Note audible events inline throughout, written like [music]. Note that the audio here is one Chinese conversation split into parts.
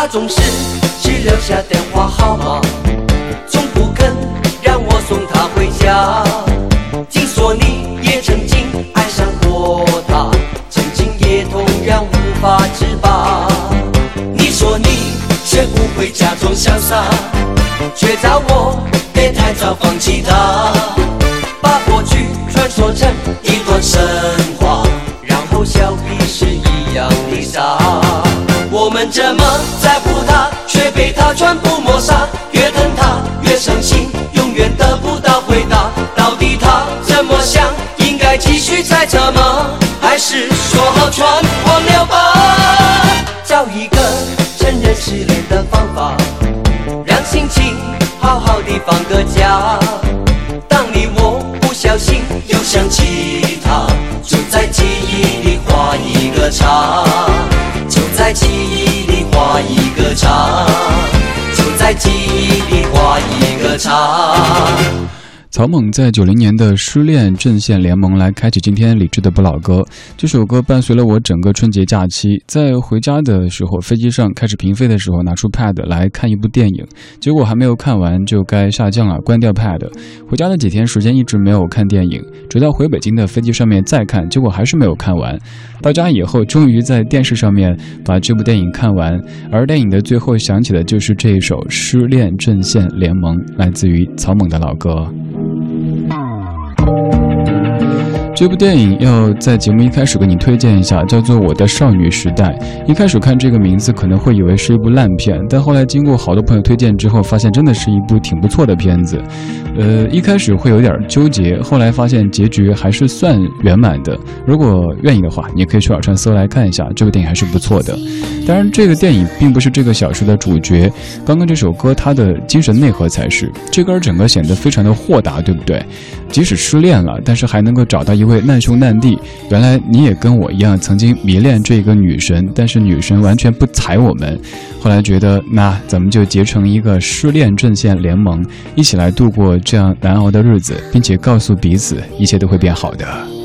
他总是只留下电话号码，从不肯让我送他回家。听说你也曾经爱上过他，曾经也同样无法自拔。你说你学不会假装潇洒，却叫我别太早放弃他，把过去传说成一段神这么在乎他，却被他全部抹杀。越疼他越伤心，永远得不到回答。到底他怎么想？应该继续猜测吗？还是说好全忘了吧？找一个承认失恋的方法，让心情好好的放个假。当你我不小心又想起他，就在记忆里画一个叉。就在记忆场，就在记忆里画一个叉。曹猛在九零年的《失恋阵线联盟》来开启今天理智的不老歌。这首歌伴随了我整个春节假期，在回家的时候，飞机上开始平飞的时候，拿出 Pad 来看一部电影，结果还没有看完就该下降了，关掉 Pad。回家的几天时间一直没有看电影，直到回北京的飞机上面再看，结果还是没有看完。到家以后，终于在电视上面把这部电影看完，而电影的最后响起的就是这一首《失恋阵线联盟》，来自于曹猛的老歌。Bye. 这部电影要在节目一开始给你推荐一下，叫做《我的少女时代》。一开始看这个名字可能会以为是一部烂片，但后来经过好多朋友推荐之后，发现真的是一部挺不错的片子。呃，一开始会有点纠结，后来发现结局还是算圆满的。如果愿意的话，你可以去网上搜来看一下，这部电影还是不错的。当然，这个电影并不是这个小说的主角，刚刚这首歌它的精神内核才是。这歌整个显得非常的豁达，对不对？即使失恋了，但是还能够找到一会难兄难弟。原来你也跟我一样，曾经迷恋这个女神，但是女神完全不睬我们。后来觉得，那咱们就结成一个失恋阵线联盟，一起来度过这样难熬的日子，并且告诉彼此，一切都会变好的。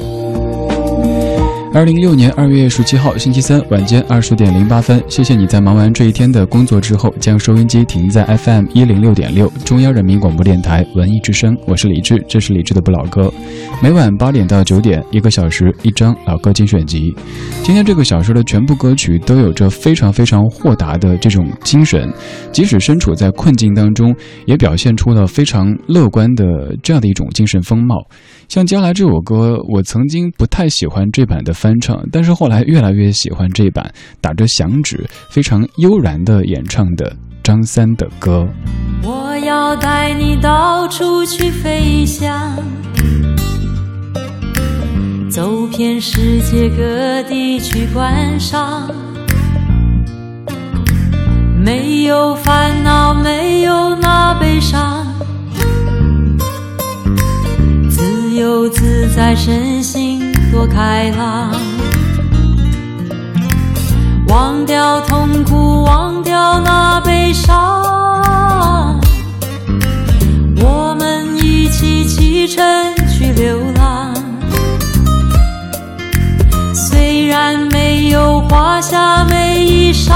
二零一六年二月十七号星期三晚间二十点零八分，谢谢你在忙完这一天的工作之后，将收音机停在 FM 一零六点六中央人民广播电台文艺之声，我是李志，这是李志的不老歌。每晚八点到九点，一个小时一张老歌精选集。今天这个小时的全部歌曲都有着非常非常豁达的这种精神，即使身处在困境当中，也表现出了非常乐观的这样的一种精神风貌。像接下来这首歌，我曾经不太喜欢这版的翻唱，但是后来越来越喜欢这版打着响指、非常悠然的演唱的张三的歌。我要带你到处去飞翔，走遍世界各地去观赏，没有烦恼，没有那悲伤。在身心多开朗忘掉痛苦忘掉那悲伤我们一起启程去流浪虽然没有华厦美衣裳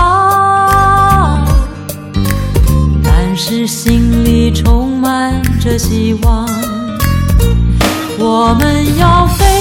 但是心里充满着希望我们要飞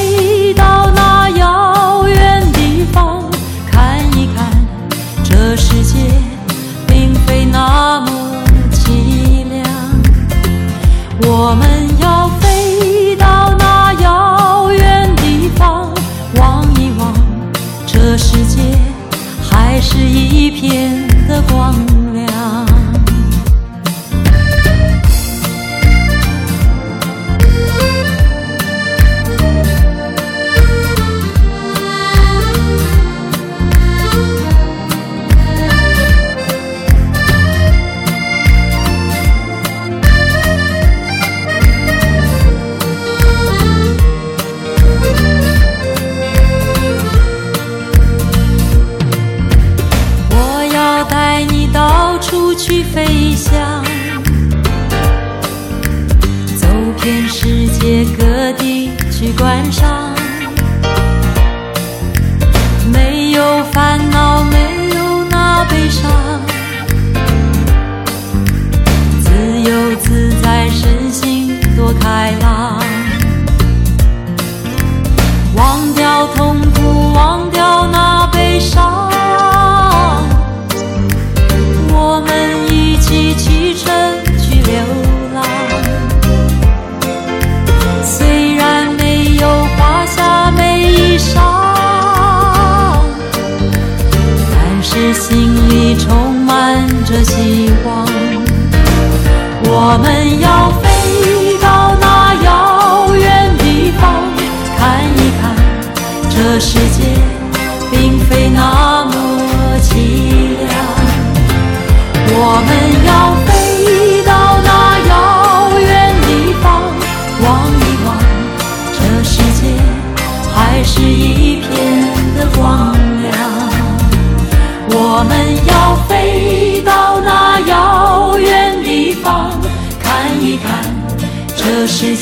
上，没有烦恼，没有那悲伤，自由自在，身心多开朗。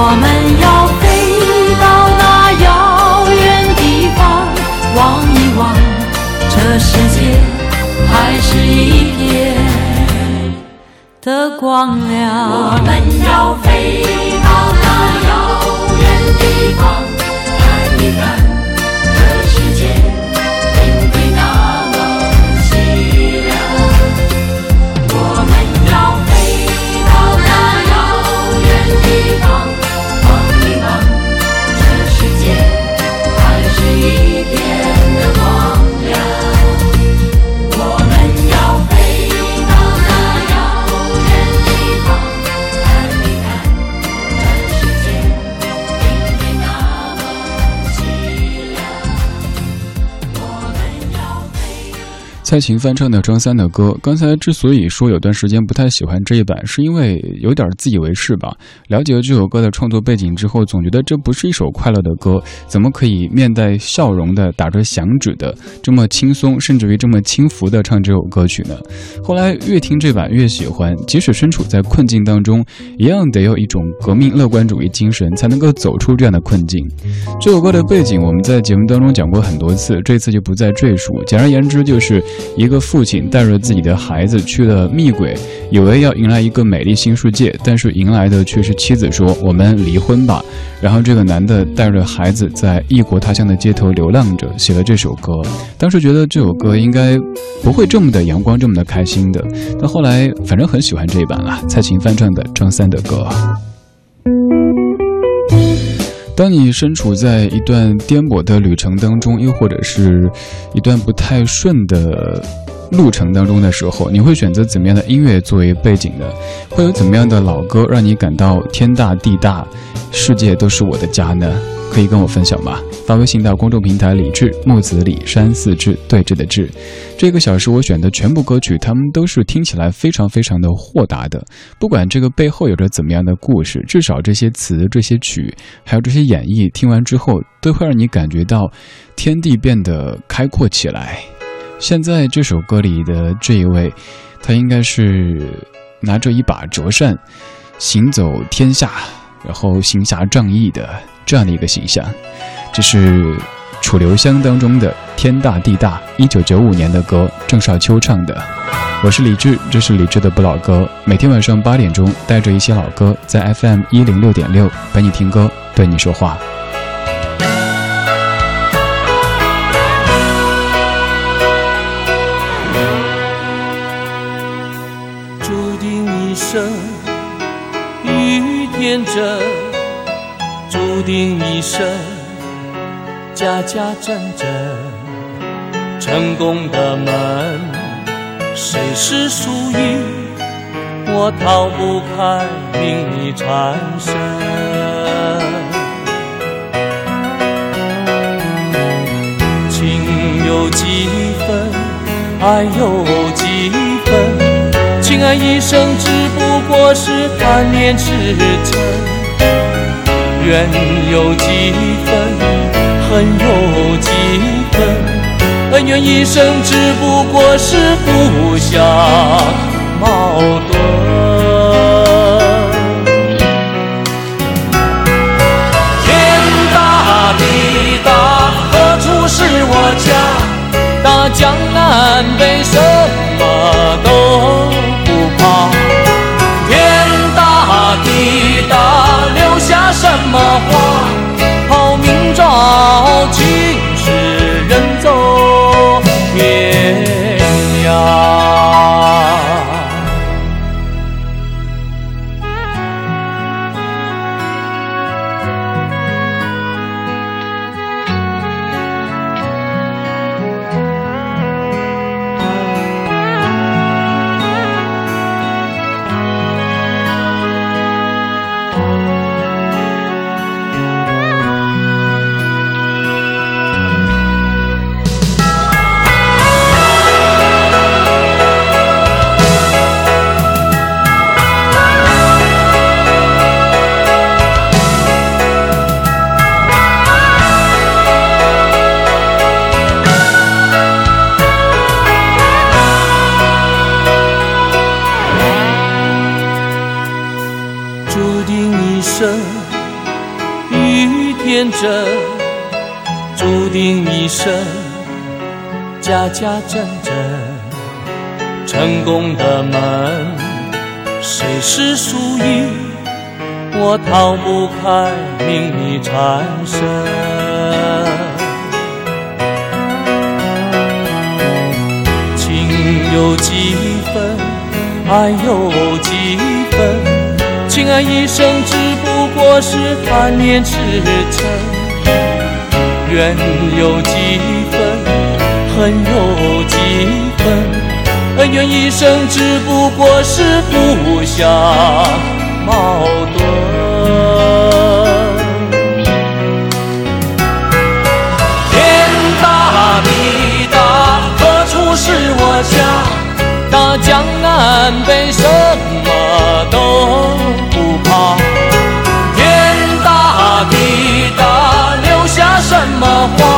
我们要飞到那遥远地方，望一望这世界还是一片的光亮。我们要飞到那遥远地方，看一看还蔡琴翻唱的张三的歌，刚才之所以说有段时间不太喜欢这一版，是因为有点自以为是吧？了解了这首歌的创作背景之后，总觉得这不是一首快乐的歌，怎么可以面带笑容的、打着响指的这么轻松，甚至于这么轻浮的唱这首歌曲呢？后来越听这版越喜欢，即使身处在困境当中，一样得有一种革命乐观主义精神，才能够走出这样的困境。这首歌的背景我们在节目当中讲过很多次，这次就不再赘述。简而言之，就是一个父亲带着自己的孩子去了密轨，以为要迎来一个美丽新世界，但是迎来的却是妻子说：“我们离婚吧。”然后这个男的带着孩子在异国他乡的街头流浪着，写了这首歌。当时觉得这首歌应该不会这么的阳光，这么的开心的。但后来反正很喜欢这一版了，蔡琴翻唱的张三的歌。当你身处在一段颠簸的旅程当中，又或者是一段不太顺的路程当中的时候，你会选择怎么样的音乐作为背景呢？会有怎么样的老歌让你感到天大地大，世界都是我的家呢？可以跟我分享吗？发微信到公众平台“李志木子李山四志对峙的志”。这个小时我选的全部歌曲，他们都是听起来非常非常的豁达的。不管这个背后有着怎么样的故事，至少这些词、这些曲，还有这些演绎，听完之后都会让你感觉到天地变得开阔起来。现在这首歌里的这一位，他应该是拿着一把折扇，行走天下，然后行侠仗义的。这样的一个形象，这是《楚留香》当中的“天大地大”，一九九五年的歌，郑少秋唱的。我是李志，这是李志的不老歌。每天晚上八点钟，带着一些老歌，在 FM 一零六点六陪你听歌，对你说话。真。注定一生家家阵阵，成功的门谁是输赢？我逃不开命里缠身。情有几分，爱有几分？情爱一生只不过是贪恋痴嗔。怨有几分，恨有几分，恩怨一生只不过是互相矛盾。天大地大，何处是我家？大江南北，什么都什么话？好明朝，青史人走天涯。注定一生家家阵阵，成功的门谁是输赢？我逃不开命里缠身。情有几分，爱有几分？情爱一生只过是贪恋痴嗔。怨有几分，恨有几分，恩怨一生只不过是互相矛盾。天大地大，何处是我家？大江南北，什么都什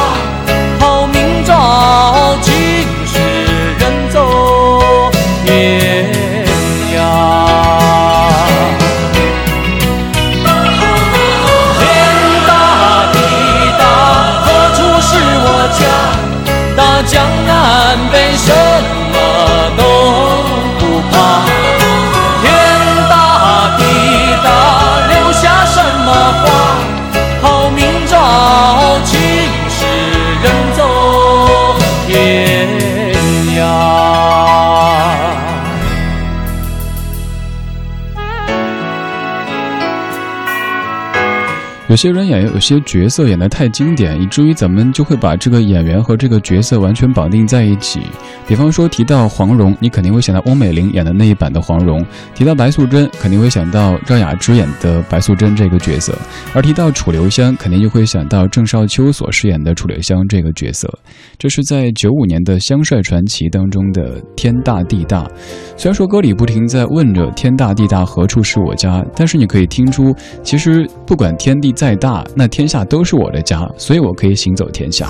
有些人演有些角色演得太经典，以至于咱们就会把这个演员和这个角色完全绑定在一起。比方说提到黄蓉，你肯定会想到翁美玲演的那一版的黄蓉；提到白素贞，肯定会想到赵雅芝演的白素贞这个角色；而提到楚留香，肯定就会想到郑少秋所饰演的楚留香这个角色。这是在九五年的《香帅传奇》当中的天大地大。虽然说歌里不停在问着天大地大何处是我家，但是你可以听出，其实不管天地。再大，那天下都是我的家，所以我可以行走天下。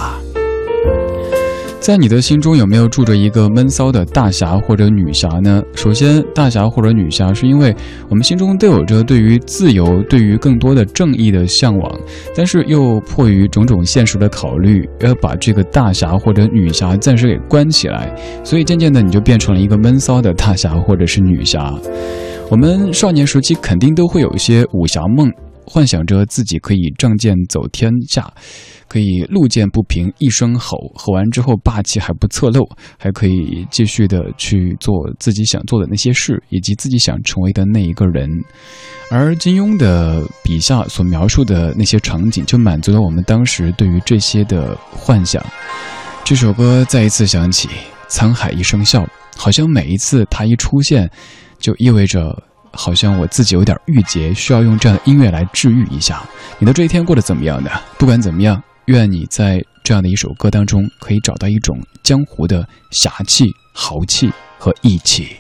在你的心中有没有住着一个闷骚的大侠或者女侠呢？首先，大侠或者女侠是因为我们心中都有着对于自由、对于更多的正义的向往，但是又迫于种种现实的考虑，要把这个大侠或者女侠暂时给关起来，所以渐渐的你就变成了一个闷骚的大侠或者是女侠。我们少年时期肯定都会有一些武侠梦。幻想着自己可以仗剑走天下，可以路见不平一声吼，吼完之后霸气还不侧漏，还可以继续的去做自己想做的那些事，以及自己想成为的那一个人。而金庸的笔下所描述的那些场景，就满足了我们当时对于这些的幻想。这首歌再一次响起，沧海一声笑，好像每一次它一出现，就意味着。好像我自己有点郁结，需要用这样的音乐来治愈一下。你的这一天过得怎么样呢？不管怎么样，愿你在这样的一首歌当中可以找到一种江湖的侠气、豪气和义气。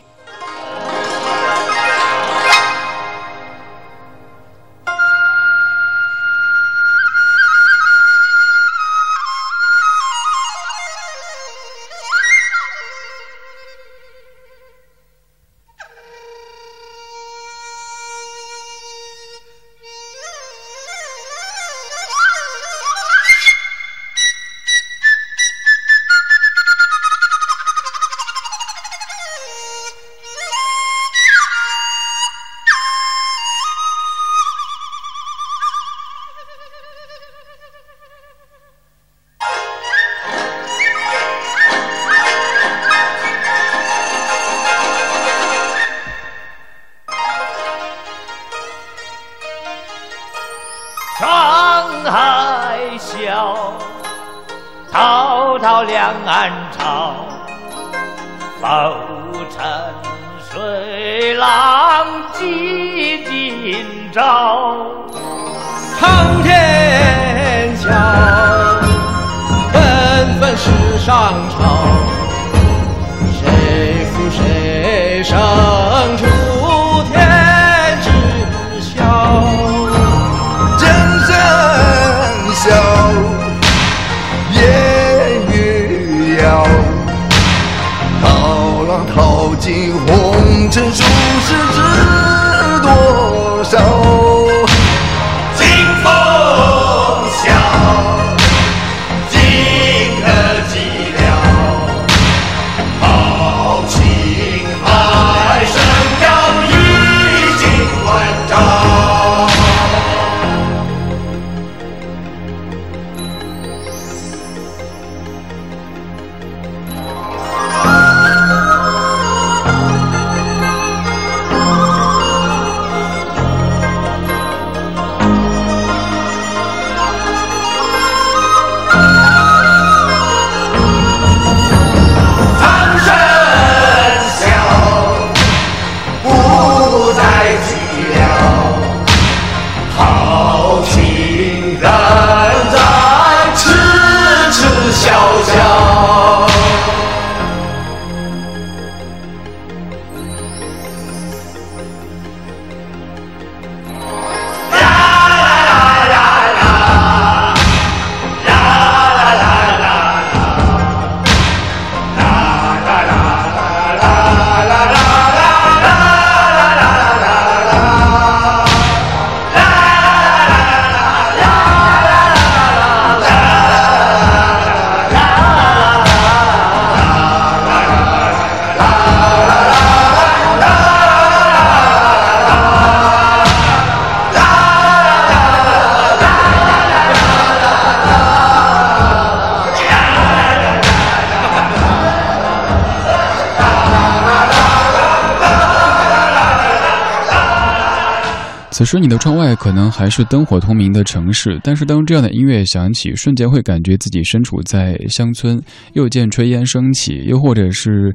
此时你的窗外可能还是灯火通明的城市，但是当这样的音乐响起，瞬间会感觉自己身处在乡村。又见炊烟升起，又或者是。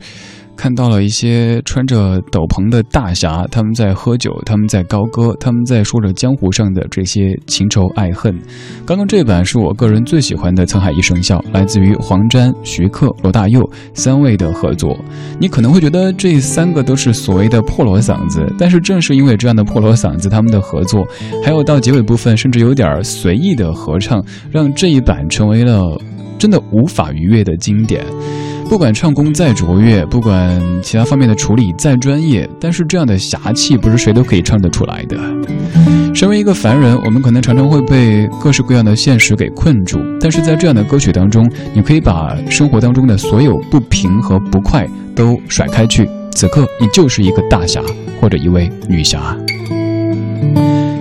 看到了一些穿着斗篷的大侠，他们在喝酒，他们在高歌，他们在说着江湖上的这些情仇爱恨。刚刚这一版是我个人最喜欢的《沧海一声笑》，来自于黄沾、徐克、罗大佑三位的合作。你可能会觉得这三个都是所谓的破锣嗓子，但是正是因为这样的破锣嗓子，他们的合作，还有到结尾部分甚至有点随意的合唱，让这一版成为了真的无法逾越的经典。不管唱功再卓越，不管其他方面的处理再专业，但是这样的侠气不是谁都可以唱得出来的。身为一个凡人，我们可能常常会被各式各样的现实给困住，但是在这样的歌曲当中，你可以把生活当中的所有不平和不快都甩开去，此刻你就是一个大侠或者一位女侠。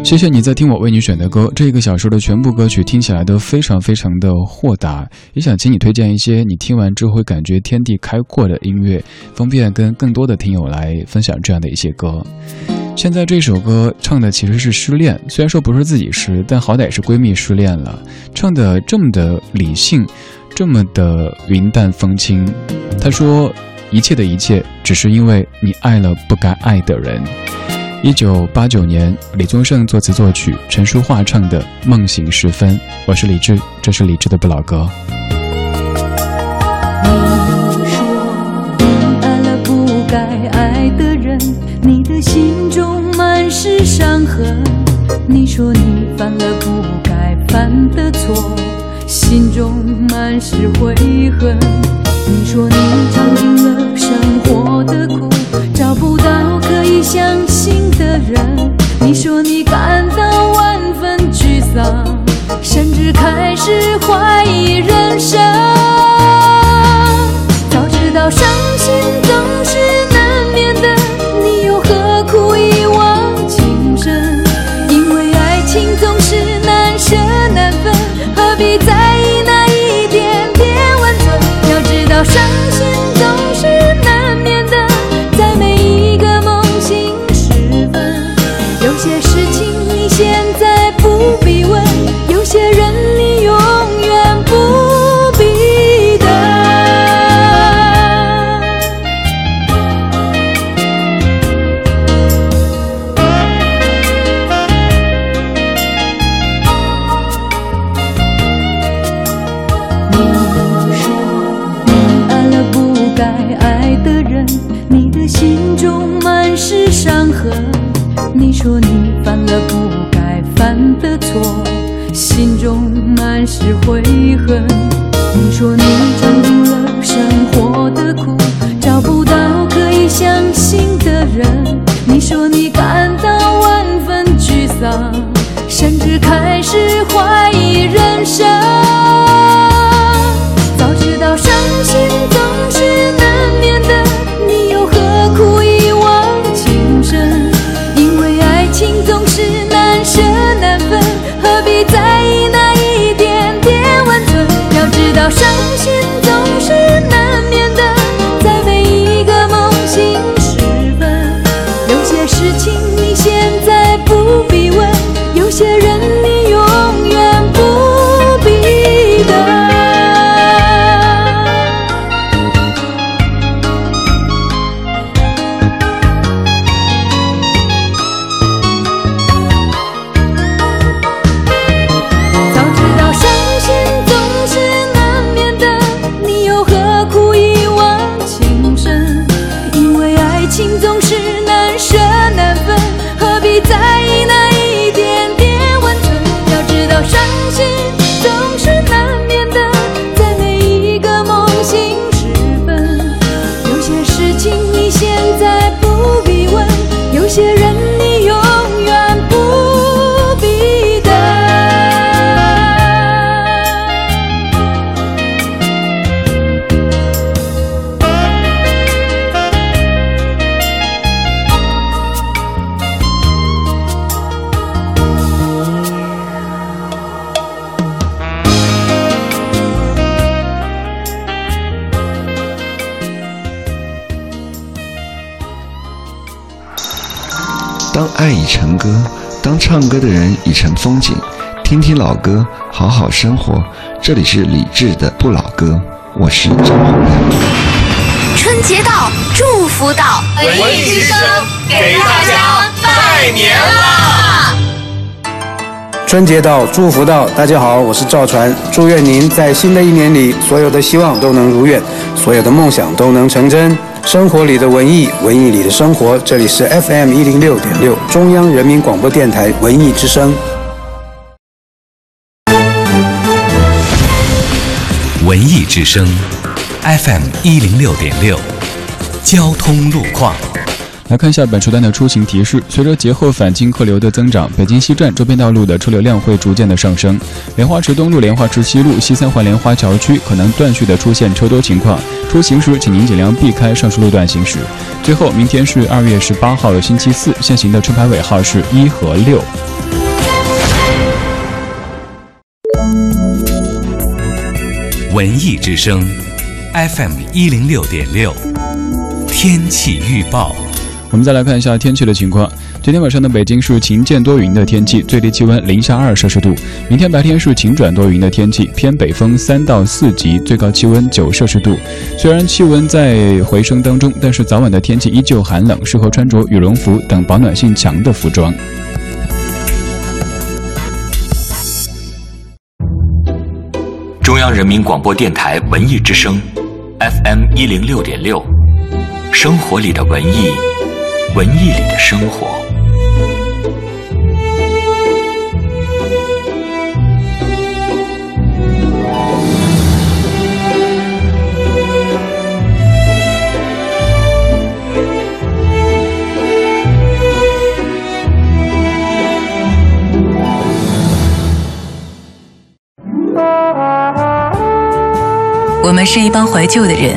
谢谢你在听我为你选的歌，这个小时的全部歌曲听起来都非常非常的豁达，也想请你推荐一些你听完之后会感觉天地开阔的音乐，方便跟更多的听友来分享这样的一些歌。现在这首歌唱的其实是失恋，虽然说不是自己失，但好歹是闺蜜失恋了，唱的这么的理性，这么的云淡风轻。她说，一切的一切只是因为你爱了不该爱的人。一九八九年，李宗盛作词作曲，陈淑桦唱的《梦醒时分》。我是李志，这是李志的不老歌。你说你爱了不该爱的人，你的心中满是伤痕。你说你犯了不该犯的错，心中满是悔恨。你说你尝尽了生活的苦，找不到你相信。的人，你说你感到万分沮丧，甚至开始怀疑人生。早知道伤心满是悔恨。你说你尝尽了生活的苦找不到可以相信的人。你说你爱已成歌，当唱歌的人已成风景，听听老歌，好好生活。这里是李志的不老歌，我是张洪亮。春节到，祝福到，文艺之声给大家拜年啦！春节到，祝福到，大家好，我是赵传，祝愿您在新的一年里，所有的希望都能如愿，所有的梦想都能成真。生活里的文艺，文艺里的生活。这里是 FM 一零六点六，中央人民广播电台文艺之声。文艺之声，FM 一零六点六，交通路况。来看一下本时段的出行提示。随着节后返京客流的增长，北京西站周边道路的车流量会逐渐的上升。莲花池东路、莲花池西路、西三环莲花桥区可能断续的出现车多情况，出行时请您尽量避开上述路段行驶。最后，明天是二月十八号的，星期四，限行的车牌尾号是一和六。文艺之声，FM 一零六点六，天气预报。我们再来看一下天气的情况。今天晚上的北京是晴间多云的天气，最低气温零下二摄氏度。明天白天是晴转多云的天气，偏北风三到四级，最高气温九摄氏度。虽然气温在回升当中，但是早晚的天气依旧寒冷，适合穿着羽绒服等保暖性强的服装。中央人民广播电台文艺之声，FM 一零六点六，生活里的文艺。文艺里的生活。我们是一帮怀旧的人，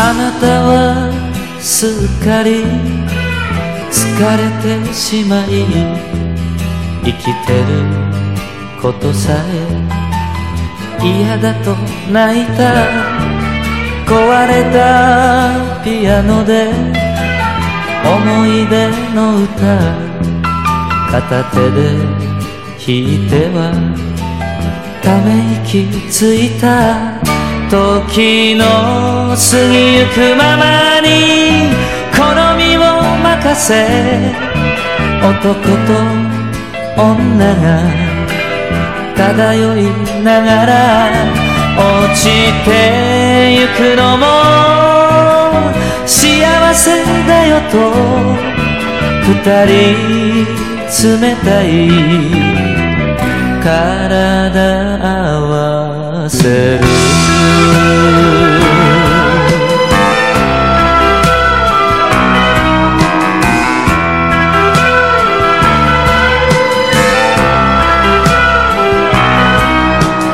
あなたはすっかり疲れてしまい生きてることさえ嫌だと泣いた壊れたピアノで思い出の歌片手で弾いてはため息ついた。時の過ぎゆくままに好みを任せ男と女が漂いながら落ちてゆくのも幸せだよと二人冷たい体合わせる。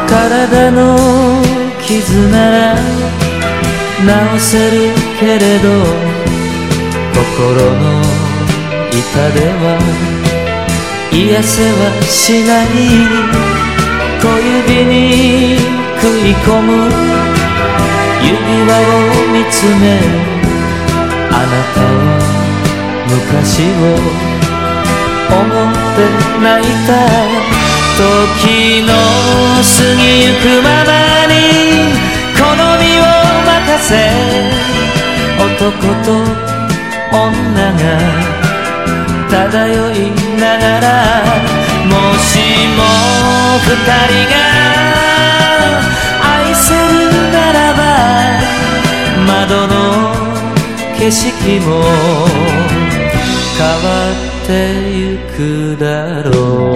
体の傷なら治せるけれど心の痛では癒せはしない。小指に食い込む。を見つめあなたは昔を思って泣いた時の過ぎゆくままに好みを任せ男と女が漂いながらもしも二人がせるならば窓の景色も変わってゆくだろう。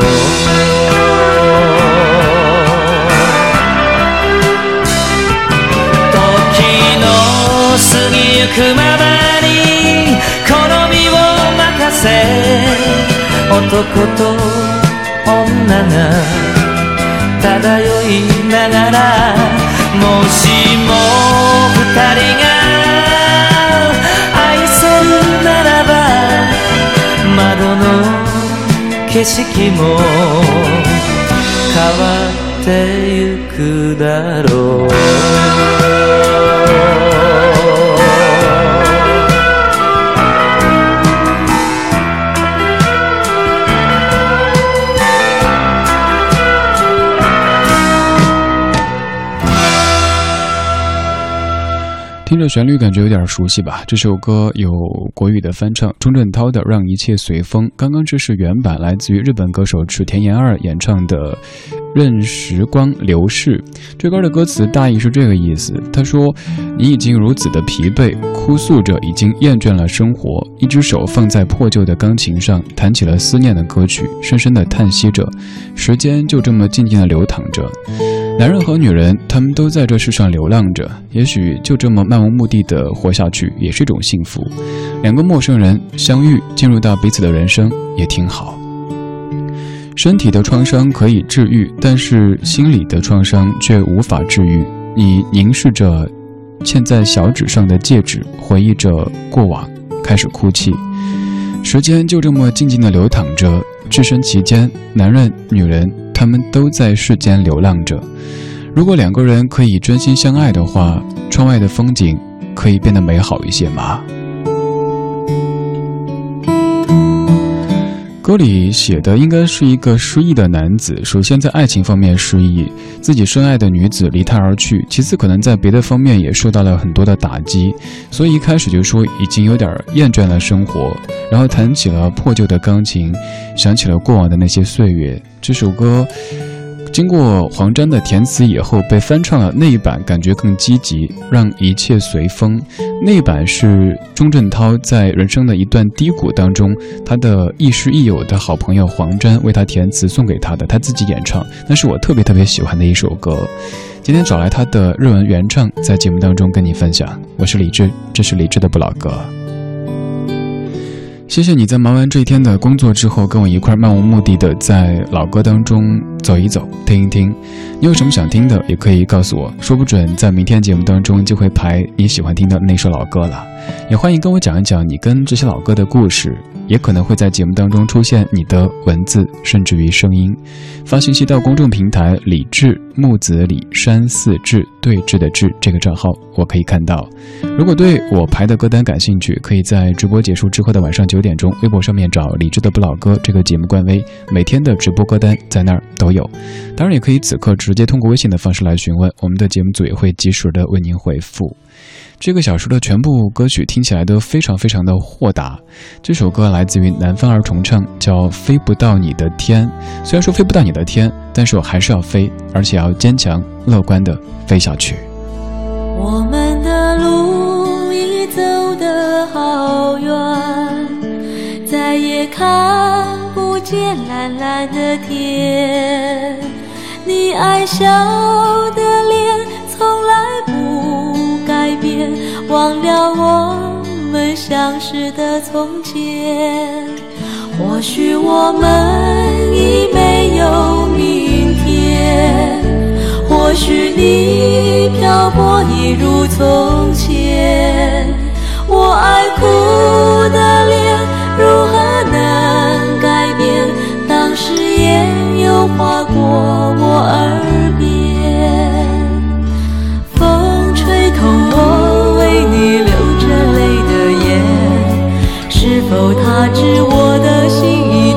時の過ぎゆくままに好みを任せ男と女が漂いながらもしも二人が愛せるならば窓の景色も変わってゆくだろう听着旋律，感觉有点熟悉吧？这首歌有国语的翻唱，钟镇涛的《让一切随风》。刚刚这是原版，来自于日本歌手池田研二演唱的《任时光流逝》。这歌的歌词大意是这个意思：他说，你已经如此的疲惫，哭诉着已经厌倦了生活，一只手放在破旧的钢琴上，弹起了思念的歌曲，深深的叹息着，时间就这么静静的流淌着。男人和女人，他们都在这世上流浪着，也许就这么漫无目的的活下去，也是一种幸福。两个陌生人相遇，进入到彼此的人生，也挺好。身体的创伤可以治愈，但是心里的创伤却无法治愈。你凝视着嵌在小指上的戒指，回忆着过往，开始哭泣。时间就这么静静的流淌着，置身其间，男人、女人。他们都在世间流浪着。如果两个人可以真心相爱的话，窗外的风景可以变得美好一些吗？歌里写的应该是一个失意的男子。首先在爱情方面失意，自己深爱的女子离他而去；其次可能在别的方面也受到了很多的打击，所以一开始就说已经有点厌倦了生活。然后弹起了破旧的钢琴，想起了过往的那些岁月。这首歌。经过黄沾的填词以后，被翻唱了那一版，感觉更积极，让一切随风。那一版是钟镇涛在人生的一段低谷当中，他的亦师亦友的好朋友黄沾为他填词送给他的，他自己演唱，那是我特别特别喜欢的一首歌。今天找来他的日文原唱，在节目当中跟你分享。我是李志，这是李志的不老歌。谢谢你在忙完这一天的工作之后，跟我一块漫无目的的在老歌当中走一走、听一听。你有什么想听的，也可以告诉我，说不准在明天节目当中就会排你喜欢听的那首老歌了。也欢迎跟我讲一讲你跟这些老歌的故事。也可能会在节目当中出现你的文字，甚至于声音。发信息到公众平台“李志木子李山寺志对峙的志”这个账号，我可以看到。如果对我排的歌单感兴趣，可以在直播结束之后的晚上九点钟，微博上面找“李志的不老歌”这个节目官微，每天的直播歌单在那儿都有。当然，也可以此刻直接通过微信的方式来询问，我们的节目组也会及时的为您回复。这个小说的全部歌曲听起来都非常非常的豁达。这首歌来自于南方儿童唱，叫《飞不到你的天》。虽然说飞不到你的天，但是我还是要飞，而且要坚强乐观的飞下去。我们的路已走得好远，再也看见蓝蓝的天。你爱笑的脸从来不。改变，忘了我们相识的从前。或许我们已没有明天，或许你漂泊一如从前。我爱哭的脸，如何？誓言又划过我耳边。风吹痛我为你流着泪的眼，是否他知我的心已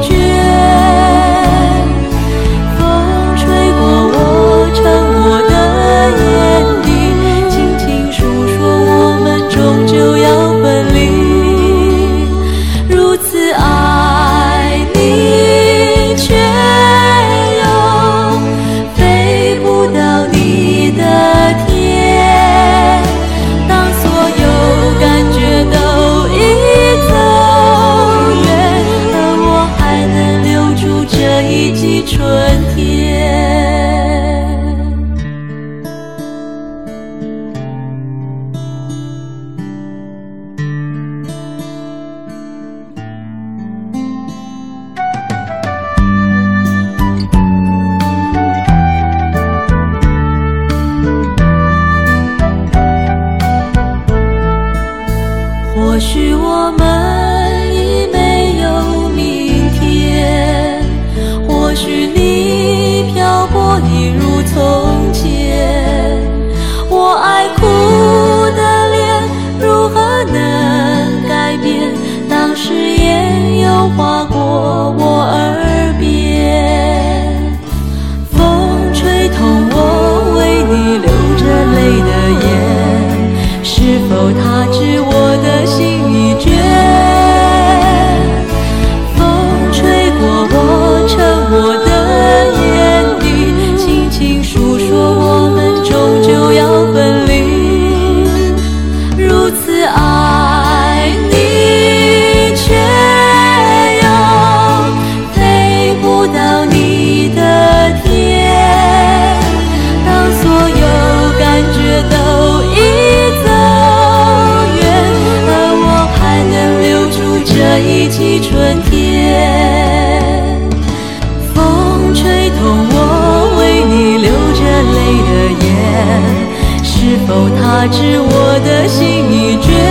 有，他知我的心已决？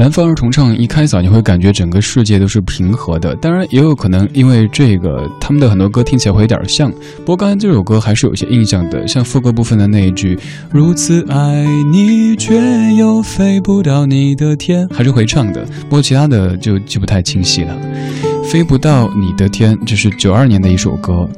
南方儿童唱一开嗓，你会感觉整个世界都是平和的。当然，也有可能因为这个，他们的很多歌听起来会有点像。不过，刚才这首歌还是有些印象的，像副歌部分的那一句“如此爱你，却又飞不到你的天”，还是会唱的。不过，其他的就记不太清晰了。飞不到你的天，这是九二年的一首歌。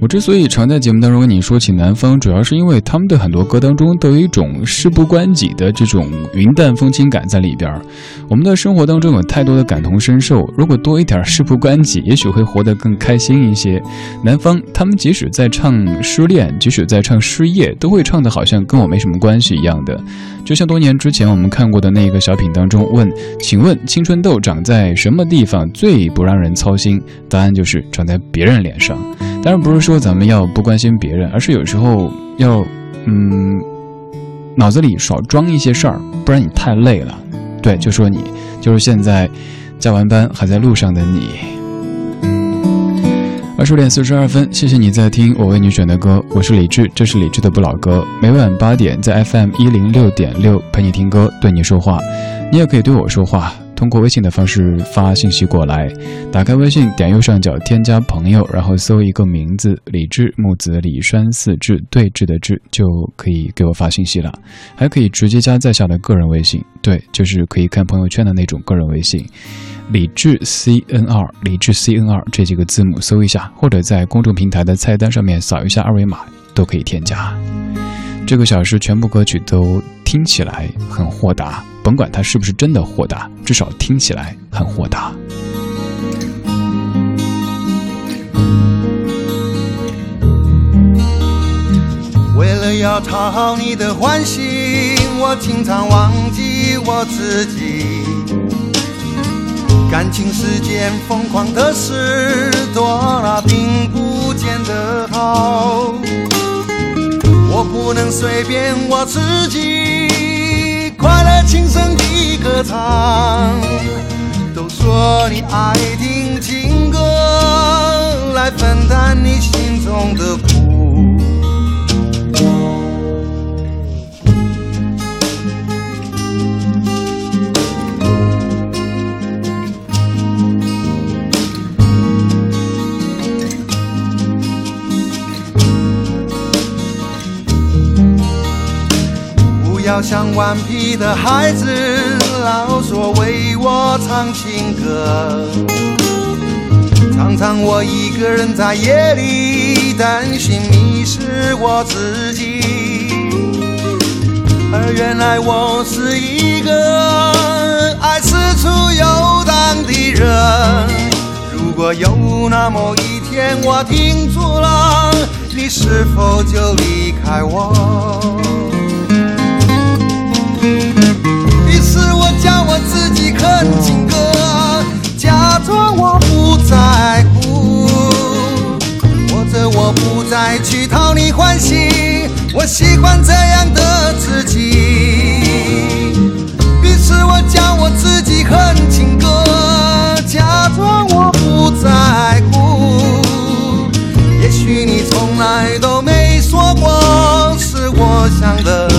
我之所以常在节目当中跟你说起南方，主要是因为他们的很多歌当中都有一种事不关己的这种云淡风轻感在里边儿。我们的生活当中有太多的感同身受，如果多一点事不关己，也许会活得更开心一些。南方他们即使在唱失恋，即使在唱失业，都会唱的好像跟我没什么关系一样的。就像多年之前我们看过的那个小品当中问：“请问青春痘长在什么地方最不让人操心？”答案就是长在别人脸上。当然不是说咱们要不关心别人，而是有时候要，嗯，脑子里少装一些事儿，不然你太累了。对，就说你，就是现在加完班还在路上的你。二十点四十二分，谢谢你在听我为你选的歌，我是李志，这是李志的不老歌。每晚八点在 FM 一零六点六陪你听歌，对你说话，你也可以对我说话。通过微信的方式发信息过来，打开微信，点右上角添加朋友，然后搜一个名字李志木子李山四志对峙的志，就可以给我发信息了。还可以直接加在下的个人微信，对，就是可以看朋友圈的那种个人微信，李志 C N R 李志 C N R 这几个字母搜一下，或者在公众平台的菜单上面扫一下二维码都可以添加。这个小时全部歌曲都听起来很豁达。甭管他是不是真的豁达，至少听起来很豁达。为了要讨好你的欢心，我经常忘记我自己。感情世间疯狂的事多了，并不见得好。我不能随便我自己，快乐轻声地歌唱。都说你爱听情歌，来分担你心中的苦。要像顽皮的孩子，老说为我唱情歌。常常我一个人在夜里担心迷失我自己，而原来我是一个爱四处游荡的人。如果有那么一天我停住了。你是否就离开我？哼情歌，假装我不在乎，或者我不再去讨你欢喜，我喜欢这样的自己。于是我将我自己哼情歌，假装我不在乎。也许你从来都没说过，是我想的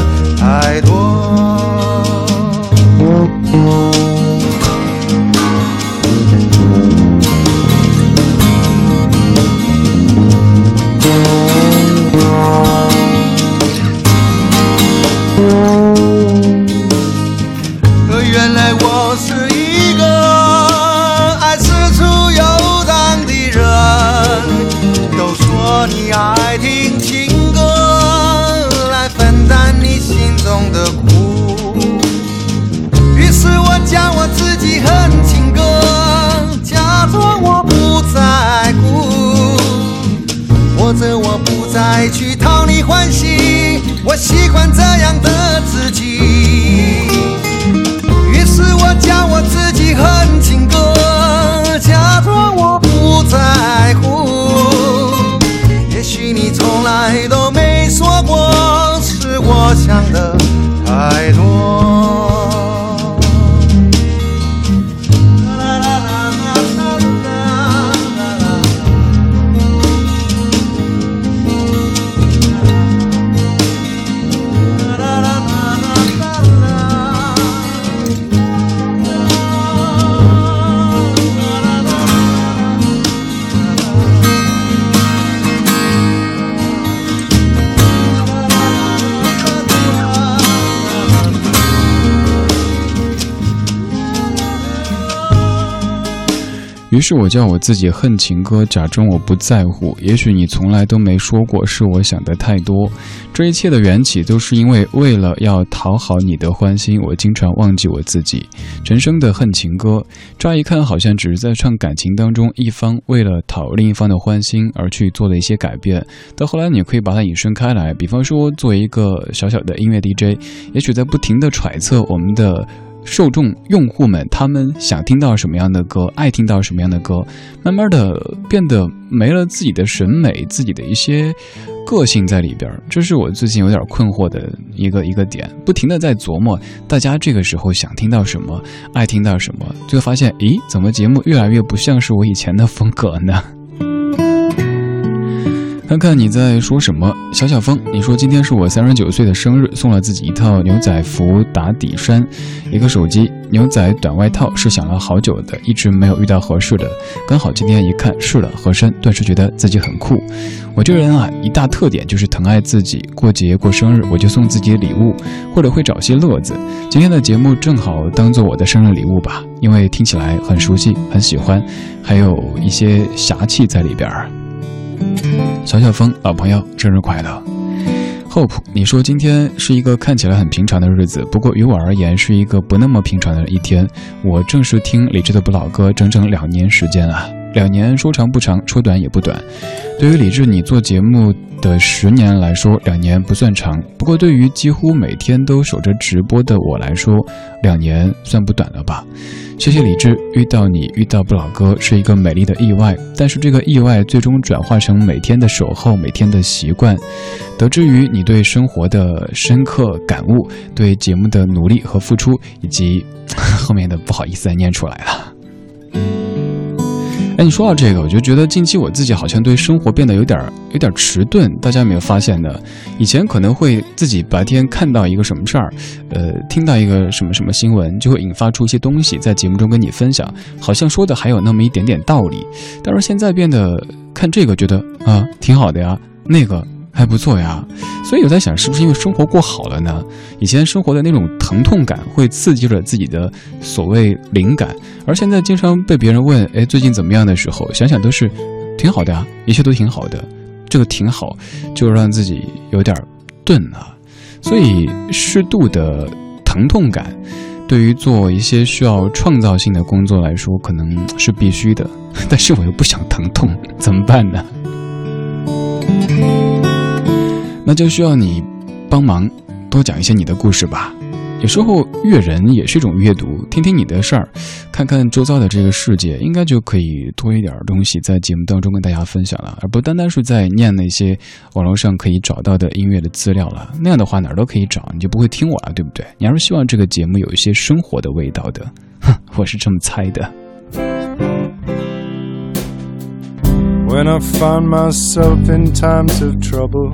是我叫我自己恨情歌，假装我不在乎。也许你从来都没说过，是我想的太多。这一切的缘起，都是因为为了要讨好你的欢心，我经常忘记我自己。陈升的恨情歌，乍一看好像只是在唱感情当中一方为了讨另一方的欢心而去做的一些改变。到后来，你可以把它引申开来，比方说作为一个小小的音乐 DJ，也许在不停的揣测我们的。受众用户们，他们想听到什么样的歌，爱听到什么样的歌，慢慢的变得没了自己的审美，自己的一些个性在里边这是我最近有点困惑的一个一个点，不停的在琢磨，大家这个时候想听到什么，爱听到什么，最后发现，咦，怎么节目越来越不像是我以前的风格呢？看看你在说什么，小小风，你说今天是我三十九岁的生日，送了自己一套牛仔服打底衫，一个手机，牛仔短外套是想了好久的，一直没有遇到合适的，刚好今天一看是了，合身，顿时觉得自己很酷。我这人啊，一大特点就是疼爱自己，过节过生日我就送自己礼物，或者会找些乐子。今天的节目正好当做我的生日礼物吧，因为听起来很熟悉，很喜欢，还有一些侠气在里边儿。小小峰，老朋友，生日快乐！Hope，你说今天是一个看起来很平常的日子，不过于我而言是一个不那么平常的一天。我正式听李志的不老歌整整两年时间啊，两年说长不长，说短也不短。对于李志你做节目的十年来说，两年不算长；不过对于几乎每天都守着直播的我来说，两年算不短了吧？谢谢李志，遇到你，遇到不老哥是一个美丽的意外，但是这个意外最终转化成每天的守候，每天的习惯，得知于你对生活的深刻感悟，对节目的努力和付出，以及 [laughs] 后面的不好意思再念出来了。哎，你说到这个，我就觉得近期我自己好像对生活变得有点有点迟钝。大家有没有发现呢？以前可能会自己白天看到一个什么事儿，呃，听到一个什么什么新闻，就会引发出一些东西，在节目中跟你分享，好像说的还有那么一点点道理。但是现在变得看这个，觉得啊挺好的呀，那个。还不错呀，所以我在想，是不是因为生活过好了呢？以前生活的那种疼痛感会刺激着自己的所谓灵感，而现在经常被别人问，哎，最近怎么样的时候，想想都是挺好的啊，一切都挺好的，这个挺好，就让自己有点钝了。所以适度的疼痛感，对于做一些需要创造性的工作来说，可能是必须的。[laughs] 但是我又不想疼痛，怎么办呢？那就需要你帮忙多讲一些你的故事吧。有时候阅人也是一种阅读，听听你的事儿，看看周遭的这个世界，应该就可以多一点东西在节目当中跟大家分享了，而不单单是在念那些网络上可以找到的音乐的资料了。那样的话哪儿都可以找，你就不会听我了，对不对？你还是希望这个节目有一些生活的味道的，哼，我是这么猜的。When I find myself in times of trouble,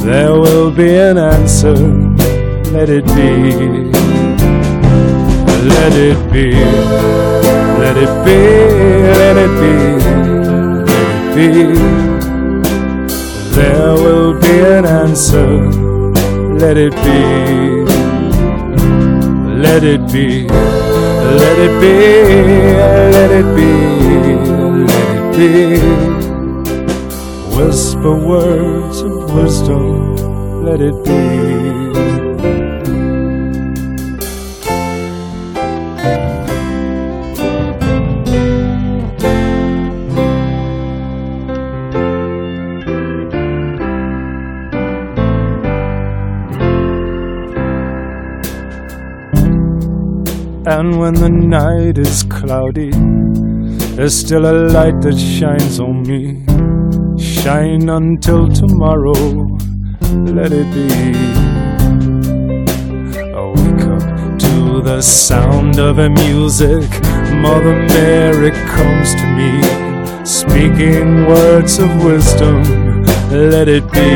there will be an answer. Let it be. Let it be. Let it be. Let it be. Let it be. There will be an answer. Let it be. Let it be. Let it be. Let it be. Let it be whisper words of wisdom, let it be. And when the night is cloudy, there's still a light that shines on me shine until tomorrow. Let it be. I wake up to the sound of a music. Mother Mary comes to me, speaking words of wisdom. Let it be.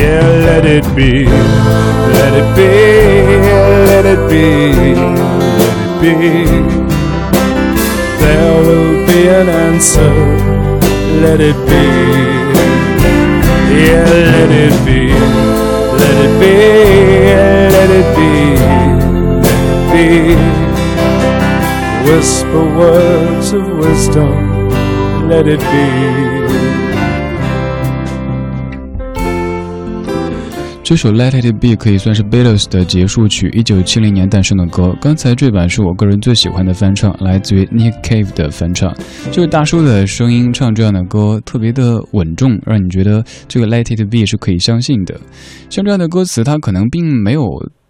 Yeah, let it be. Let it be. Let it be. Let it be. There will be an answer let it be. Yeah, let it be. Let it be. Let it be. Let it be. Whisper words of wisdom. Let it be. 这首《Let It Be》可以算是 Beatles 的结束曲，一九七零年诞生的歌。刚才这版是我个人最喜欢的翻唱，来自于 Nick Cave 的翻唱。这位大叔的声音唱这样的歌，特别的稳重，让你觉得这个《Let It Be》是可以相信的。像这样的歌词，它可能并没有。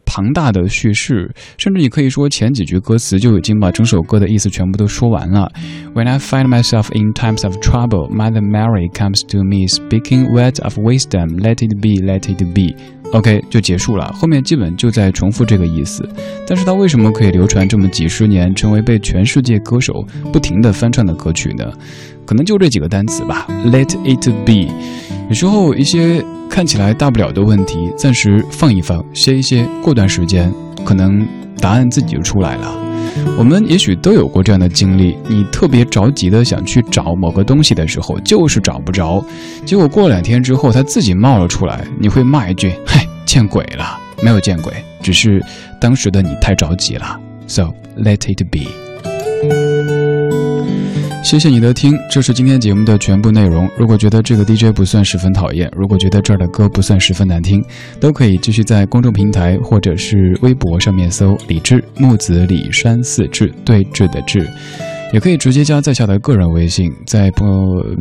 庞大的叙事，甚至你可以说前几句歌词就已经把整首歌的意思全部都说完了。When I find myself in times of trouble, Mother Mary comes to me, speaking words of wisdom. Let it be, let it be. OK，就结束了。后面基本就在重复这个意思。但是它为什么可以流传这么几十年，成为被全世界歌手不停的翻唱的歌曲呢？可能就这几个单词吧。Let it be。有时候一些看起来大不了的问题，暂时放一放，歇一歇，过段时间，可能答案自己就出来了。我们也许都有过这样的经历：你特别着急的想去找某个东西的时候，就是找不着，结果过两天之后，它自己冒了出来，你会骂一句：“嗨，见鬼了！”没有见鬼，只是当时的你太着急了。So let it be。谢谢你的听，这是今天节目的全部内容。如果觉得这个 DJ 不算十分讨厌，如果觉得这儿的歌不算十分难听，都可以继续在公众平台或者是微博上面搜“李志木子李山四志对峙的志”，也可以直接加在下的个人微信，在不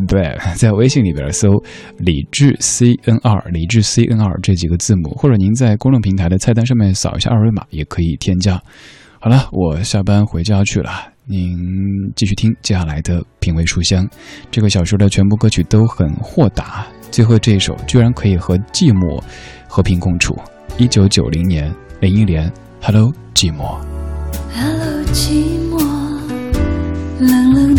对，在微信里边搜“李志 C N 二”“李志 C N 二”这几个字母，或者您在公众平台的菜单上面扫一下二维码，也可以添加。好了，我下班回家去了。您继续听接下来的品味书香。这个小说的全部歌曲都很豁达最后这一首居然可以和寂寞和平共处。一九九零年林忆莲哈喽寂寞。哈喽寂寞冷冷